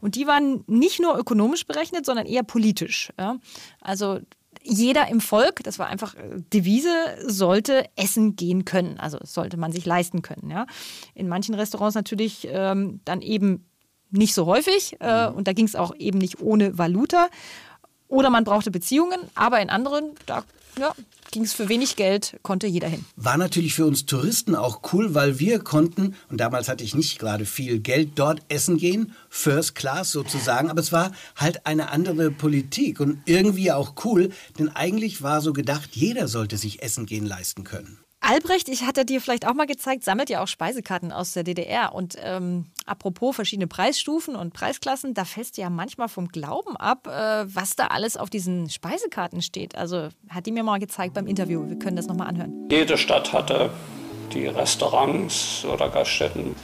[SPEAKER 3] und die waren nicht nur ökonomisch berechnet, sondern eher politisch. Ja? Also jeder im Volk, das war einfach äh, Devise, sollte essen gehen können. Also sollte man sich leisten können. Ja. In manchen Restaurants natürlich ähm, dann eben nicht so häufig äh, mhm. und da ging es auch eben nicht ohne Valuta. Oder man brauchte Beziehungen, aber in anderen, da ja, ging es für wenig Geld, konnte jeder hin.
[SPEAKER 2] War natürlich für uns Touristen auch cool, weil wir konnten, und damals hatte ich nicht gerade viel Geld, dort essen gehen, First Class sozusagen, aber es war halt eine andere Politik und irgendwie auch cool, denn eigentlich war so gedacht, jeder sollte sich Essen gehen leisten können.
[SPEAKER 3] Albrecht, ich hatte dir vielleicht auch mal gezeigt, sammelt ja auch Speisekarten aus der DDR. Und ähm, apropos verschiedene Preisstufen und Preisklassen, da fällst du ja manchmal vom Glauben ab, äh, was da alles auf diesen Speisekarten steht. Also hat die mir mal gezeigt beim Interview. Wir können das nochmal anhören.
[SPEAKER 4] Jede Stadt hatte die Restaurants oder Gaststätten,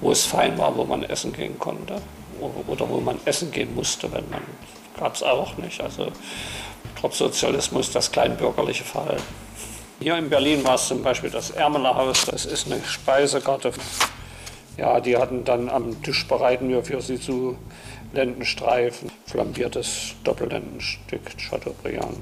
[SPEAKER 4] wo es fein war, wo man essen gehen konnte. Oder wo man essen gehen musste, wenn man. Gab es auch nicht. Also trotz Sozialismus das kleinbürgerliche Verhalten. Hier in Berlin war es zum Beispiel das Ärmelerhaus, das ist eine Speisekarte. Ja, die hatten dann am Tisch bereiten wir für sie zu Lendenstreifen, flambiertes Doppellendenstück Chateaubriand,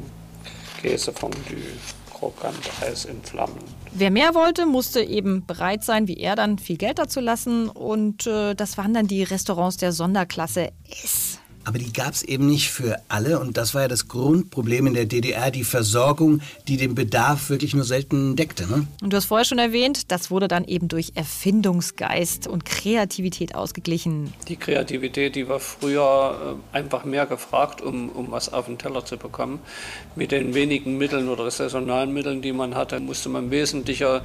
[SPEAKER 4] Käsefondue, krokant Eis in Flammen.
[SPEAKER 3] Wer mehr wollte, musste eben bereit sein, wie er dann viel Geld dazu lassen. Und äh, das waren dann die Restaurants der Sonderklasse S.
[SPEAKER 2] Aber die gab es eben nicht für alle und das war ja das Grundproblem in der DDR, die Versorgung, die den Bedarf wirklich nur selten deckte. Ne?
[SPEAKER 3] Und du hast vorher schon erwähnt, das wurde dann eben durch Erfindungsgeist und Kreativität ausgeglichen.
[SPEAKER 4] Die Kreativität, die war früher äh, einfach mehr gefragt, um, um was auf den Teller zu bekommen. Mit den wenigen Mitteln oder saisonalen Mitteln, die man hatte, musste man wesentlicher, äh,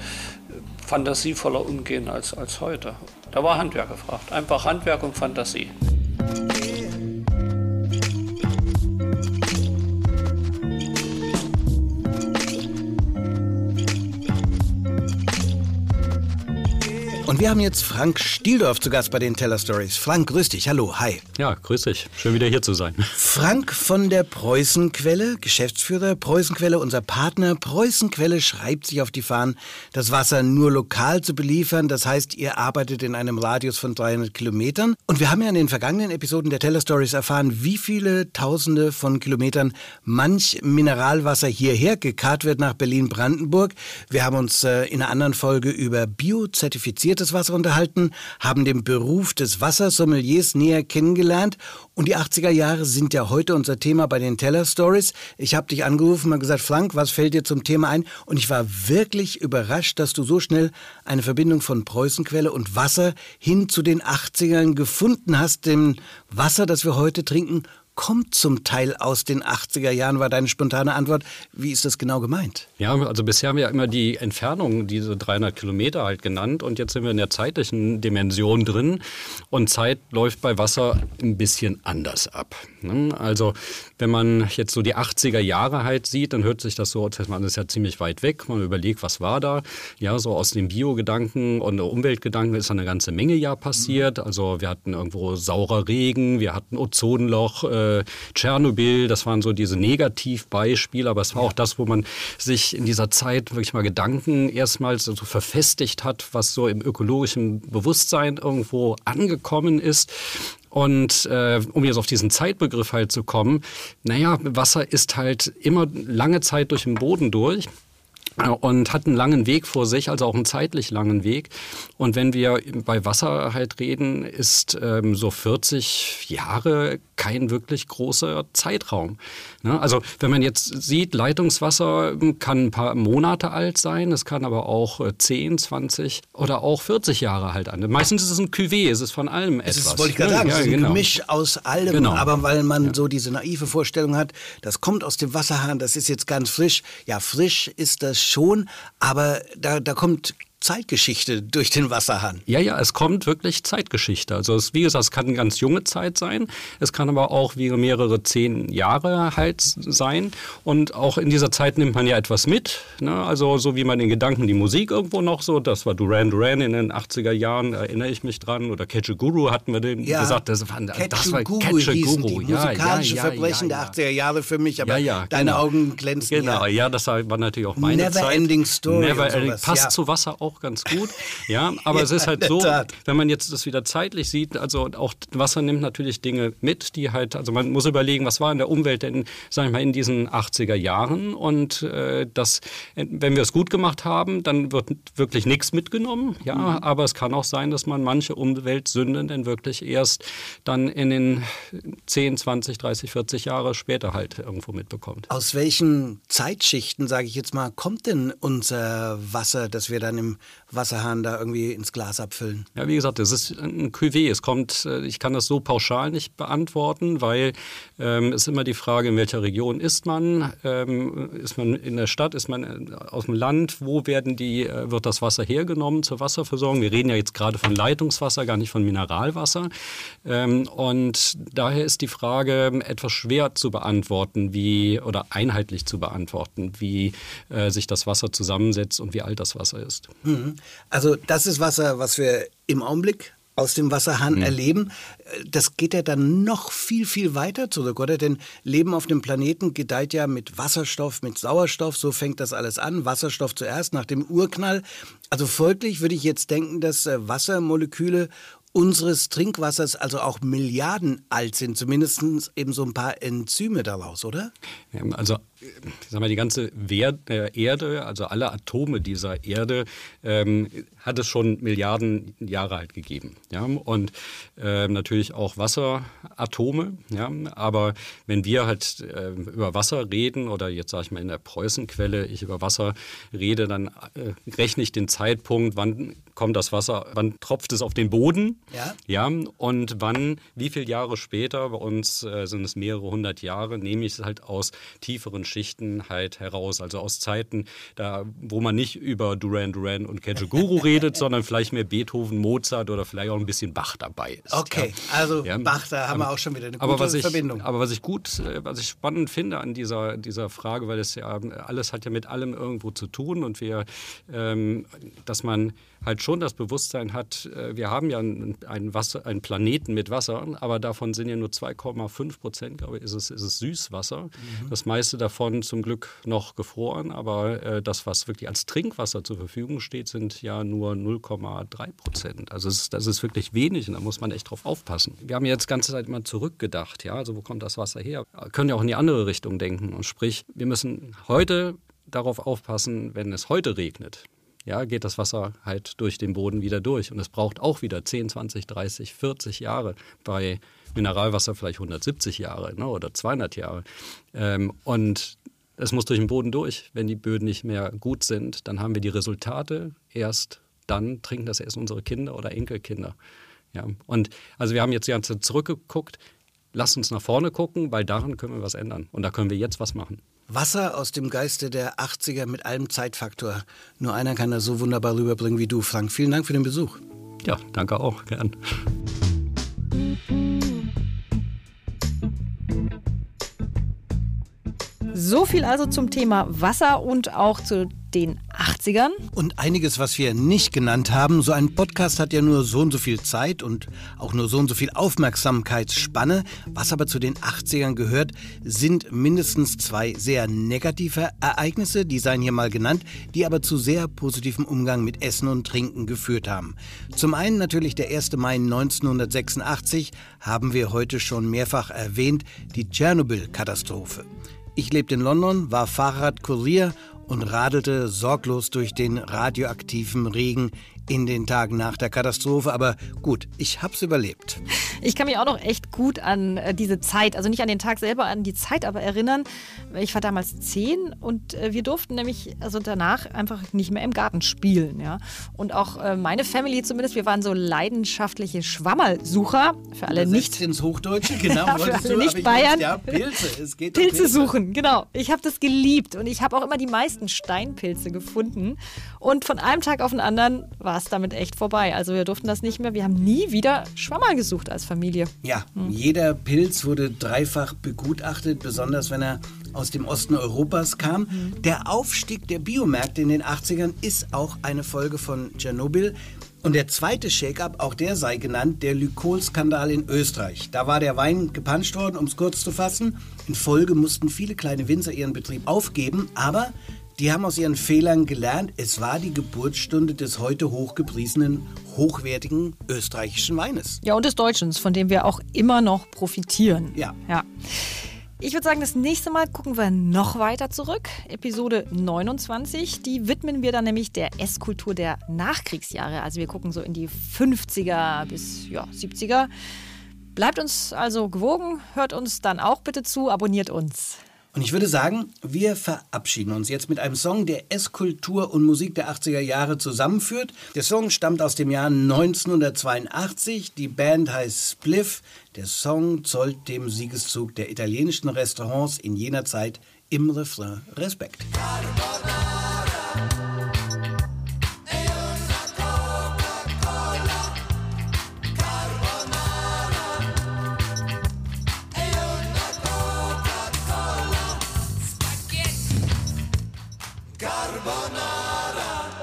[SPEAKER 4] fantasievoller umgehen als, als heute. Da war Handwerk gefragt. Einfach Handwerk und Fantasie.
[SPEAKER 2] Wir haben jetzt Frank Stieldorf zu Gast bei den Teller Stories. Frank, grüß dich. Hallo, hi.
[SPEAKER 7] Ja, grüß dich. Schön wieder hier zu sein.
[SPEAKER 2] Frank von der Preußenquelle, Geschäftsführer Preußenquelle, unser Partner. Preußenquelle schreibt sich auf die Fahnen, das Wasser nur lokal zu beliefern. Das heißt, ihr arbeitet in einem Radius von 300 Kilometern. Und wir haben ja in den vergangenen Episoden der Teller Stories erfahren, wie viele Tausende von Kilometern manch Mineralwasser hierher gekarrt wird nach Berlin-Brandenburg. Wir haben uns äh, in einer anderen Folge über biozertifizierte gutes Wasser unterhalten, haben den Beruf des Wassersommeliers näher kennengelernt und die 80er Jahre sind ja heute unser Thema bei den Teller Stories. Ich habe dich angerufen und gesagt, Frank, was fällt dir zum Thema ein? Und ich war wirklich überrascht, dass du so schnell eine Verbindung von Preußenquelle und Wasser hin zu den 80ern gefunden hast, dem Wasser, das wir heute trinken kommt zum Teil aus den 80er Jahren, war deine spontane Antwort. Wie ist das genau gemeint?
[SPEAKER 7] Ja, also bisher haben wir ja immer die Entfernung, diese 300 Kilometer halt genannt und jetzt sind wir in der zeitlichen Dimension drin und Zeit läuft bei Wasser ein bisschen anders ab. Ne? Also wenn man jetzt so die 80er Jahre halt sieht, dann hört sich das so, man ist ja ziemlich weit weg, man überlegt, was war da? Ja, so aus dem Biogedanken und Umweltgedanken ist eine ganze Menge ja passiert. Also wir hatten irgendwo saurer Regen, wir hatten Ozonloch, äh, äh, Tschernobyl, das waren so diese Negativbeispiele, aber es war auch das, wo man sich in dieser Zeit wirklich mal Gedanken erstmals so verfestigt hat, was so im ökologischen Bewusstsein irgendwo angekommen ist. Und äh, um jetzt auf diesen Zeitbegriff halt zu kommen, naja, Wasser ist halt immer lange Zeit durch den Boden durch und hat einen langen Weg vor sich, also auch einen zeitlich langen Weg. Und wenn wir bei Wasser halt reden, ist ähm, so 40 Jahre kein wirklich großer Zeitraum. Ne? Also wenn man jetzt sieht, Leitungswasser kann ein paar Monate alt sein, es kann aber auch 10, äh, 20 oder auch 40 Jahre halt an. Meistens ist es ein Cuvée, es ist von allem etwas. Das
[SPEAKER 2] wollte ich gerade sagen, ja, es ist ein genau. Gemisch aus allem, genau. aber weil man ja. so diese naive Vorstellung hat, das kommt aus dem Wasserhahn, das ist jetzt ganz frisch. Ja, frisch ist das schon, aber da, da kommt Zeitgeschichte durch den Wasserhahn.
[SPEAKER 7] Ja, ja, es kommt wirklich Zeitgeschichte. Also es, wie gesagt, es kann eine ganz junge Zeit sein. Es kann aber auch wie mehrere zehn Jahre halt sein. Und auch in dieser Zeit nimmt man ja etwas mit. Ne? Also so wie man in Gedanken die Musik irgendwo noch so, das war Duran Duran in den 80er Jahren, erinnere ich mich dran. Oder Catch a Guru hatten wir den ja. gesagt. Das war, das war
[SPEAKER 2] Guru Catch a Guru. Die ja, musikalische ja, ja, Verbrechen der 80er Jahre für mich. Aber deine genau. Augen glänzen
[SPEAKER 7] Genau, ja. das war natürlich auch meine
[SPEAKER 2] Never
[SPEAKER 7] Zeit.
[SPEAKER 2] Ending Story.
[SPEAKER 7] Never Ending. Passt zu Wasser auch auch ganz gut. Ja, aber ja, es ist halt so, Tat. wenn man jetzt das wieder zeitlich sieht, also auch Wasser nimmt natürlich Dinge mit, die halt, also man muss überlegen, was war in der Umwelt denn, sag ich mal, in diesen 80er Jahren und äh, das, wenn wir es gut gemacht haben, dann wird wirklich nichts mitgenommen, ja, mhm. aber es kann auch sein, dass man manche Umweltsünden dann wirklich erst dann in den 10, 20, 30, 40 Jahre später halt irgendwo mitbekommt.
[SPEAKER 2] Aus welchen Zeitschichten, sage ich jetzt mal, kommt denn unser Wasser, das wir dann im Wasserhahn da irgendwie ins Glas abfüllen?
[SPEAKER 7] Ja, wie gesagt, das ist ein Cuvée. Es kommt, äh, ich kann das so pauschal nicht beantworten, weil ähm, es immer die Frage, in welcher Region ist man? Ähm, ist man in der Stadt? Ist man äh, aus dem Land? Wo werden die, äh, wird das Wasser hergenommen zur Wasserversorgung? Wir reden ja jetzt gerade von Leitungswasser, gar nicht von Mineralwasser. Ähm, und daher ist die Frage etwas schwer zu beantworten, wie oder einheitlich zu beantworten, wie äh, sich das Wasser zusammensetzt und wie alt das Wasser ist.
[SPEAKER 2] Mhm. Also das ist Wasser, was wir im Augenblick aus dem Wasserhahn mhm. erleben. Das geht ja dann noch viel, viel weiter zurück, oder? Denn Leben auf dem Planeten gedeiht ja mit Wasserstoff, mit Sauerstoff. So fängt das alles an. Wasserstoff zuerst nach dem Urknall. Also folglich würde ich jetzt denken, dass äh, Wassermoleküle unseres Trinkwassers also auch Milliarden alt sind, zumindest eben so ein paar Enzyme daraus, oder?
[SPEAKER 7] Also ich sag mal, die ganze äh, Erde, also alle Atome dieser Erde, ähm, hat es schon Milliarden Jahre alt gegeben. Ja? Und äh, natürlich auch Wasseratome. Ja? Aber wenn wir halt äh, über Wasser reden oder jetzt sage ich mal in der Preußenquelle, ich über Wasser rede, dann äh, rechne ich den Zeitpunkt, wann kommt das Wasser, wann tropft es auf den Boden. Ja. ja und wann, wie viele Jahre später, bei uns äh, sind es mehrere hundert Jahre, nehme ich es halt aus tieferen Schichten halt heraus. Also aus Zeiten, da, wo man nicht über Duran Duran und Kejiguru redet, sondern vielleicht mehr Beethoven, Mozart oder vielleicht auch ein bisschen Bach dabei ist.
[SPEAKER 2] Okay, ja. also ja. Bach, da haben wir auch schon wieder eine gute
[SPEAKER 7] aber ich,
[SPEAKER 2] Verbindung.
[SPEAKER 7] Aber was ich gut, äh, was ich spannend finde an dieser, dieser Frage, weil es ja alles hat ja mit allem irgendwo zu tun und wir, ähm, dass man halt schon das Bewusstsein hat, äh, wir haben ja einen, einen, Wasser, einen Planeten mit Wasser, aber davon sind ja nur 2,5 Prozent, glaube ich, ist es, ist es Süßwasser. Mhm. Das meiste davon zum Glück noch gefroren, aber äh, das, was wirklich als Trinkwasser zur Verfügung steht, sind ja nur 0,3 Prozent. Also ist, das ist wirklich wenig und da muss man echt drauf aufpassen. Wir haben jetzt die ganze Zeit immer zurückgedacht, ja, also wo kommt das Wasser her? Wir können ja auch in die andere Richtung denken und sprich, wir müssen heute darauf aufpassen, wenn es heute regnet, ja, geht das Wasser halt durch den Boden wieder durch. Und es braucht auch wieder 10, 20, 30, 40 Jahre. Bei Mineralwasser vielleicht 170 Jahre ne, oder 200 Jahre. Ähm, und es muss durch den Boden durch. Wenn die Böden nicht mehr gut sind, dann haben wir die Resultate. Erst dann trinken das erst unsere Kinder oder Enkelkinder. Ja, und also wir haben jetzt die ganze Zeit zurückgeguckt. Lass uns nach vorne gucken, weil daran können wir was ändern. Und da können wir jetzt was machen.
[SPEAKER 2] Wasser aus dem Geiste der 80er mit allem Zeitfaktor. Nur einer kann das so wunderbar rüberbringen wie du, Frank. Vielen Dank für den Besuch.
[SPEAKER 7] Ja, danke auch. Gern.
[SPEAKER 3] So viel also zum Thema Wasser und auch zu den 80ern.
[SPEAKER 2] Und einiges, was wir nicht genannt haben. So ein Podcast hat ja nur so und so viel Zeit und auch nur so und so viel Aufmerksamkeitsspanne. Was aber zu den 80ern gehört, sind mindestens zwei sehr negative Ereignisse, die seien hier mal genannt, die aber zu sehr positivem Umgang mit Essen und Trinken geführt haben. Zum einen natürlich der 1. Mai 1986, haben wir heute schon mehrfach erwähnt, die Tschernobyl-Katastrophe. Ich lebte in London, war Fahrradkurier und radelte sorglos durch den radioaktiven Regen in den Tagen nach der Katastrophe. Aber gut, ich hab's überlebt.
[SPEAKER 3] Ich kann mich auch noch echt gut an äh, diese Zeit, also nicht an den Tag selber, an die Zeit aber erinnern. Ich war damals zehn und äh, wir durften nämlich also danach einfach nicht mehr im Garten spielen. Ja? Und auch äh, meine Family zumindest, wir waren so leidenschaftliche Schwammersucher. Für alle nicht.
[SPEAKER 2] ins Hochdeutsche, genau.
[SPEAKER 3] ja, für alle nicht Bayern.
[SPEAKER 2] Ja, Pilze. Es geht
[SPEAKER 3] Pilze, um Pilze suchen, genau. Ich habe das geliebt und ich habe auch immer die meisten Steinpilze gefunden. Und von einem Tag auf den anderen war es damit echt vorbei. Also wir durften das nicht mehr. Wir haben nie wieder Schwammer gesucht als Familie.
[SPEAKER 2] Ja, hm. jeder Pilz wurde dreifach begutachtet, besonders wenn er aus dem Osten Europas kam. Mhm. Der Aufstieg der Biomärkte in den 80ern ist auch eine Folge von Tschernobyl. Und der zweite Shake-up, auch der sei genannt, der Lykol-Skandal in Österreich. Da war der Wein gepanscht worden, um es kurz zu fassen. In Folge mussten viele kleine Winzer ihren Betrieb aufgeben, aber die haben aus ihren Fehlern gelernt. Es war die Geburtsstunde des heute hochgepriesenen, hochwertigen österreichischen Weines.
[SPEAKER 3] Ja, und des Deutschen, von dem wir auch immer noch profitieren.
[SPEAKER 2] Ja.
[SPEAKER 3] ja. Ich würde sagen, das nächste Mal gucken wir noch weiter zurück. Episode 29. Die widmen wir dann nämlich der Esskultur der Nachkriegsjahre. Also wir gucken so in die 50er bis ja, 70er. Bleibt uns also gewogen, hört uns dann auch bitte zu, abonniert uns.
[SPEAKER 2] Und ich würde sagen, wir verabschieden uns jetzt mit einem Song, der Esskultur und Musik der 80er Jahre zusammenführt. Der Song stammt aus dem Jahr 1982. Die Band heißt Spliff. Der Song zollt dem Siegeszug der italienischen Restaurants in jener Zeit im Refrain Respekt.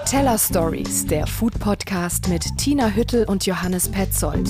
[SPEAKER 1] Teller Stories, der Food Podcast mit Tina Hüttel und Johannes Petzold.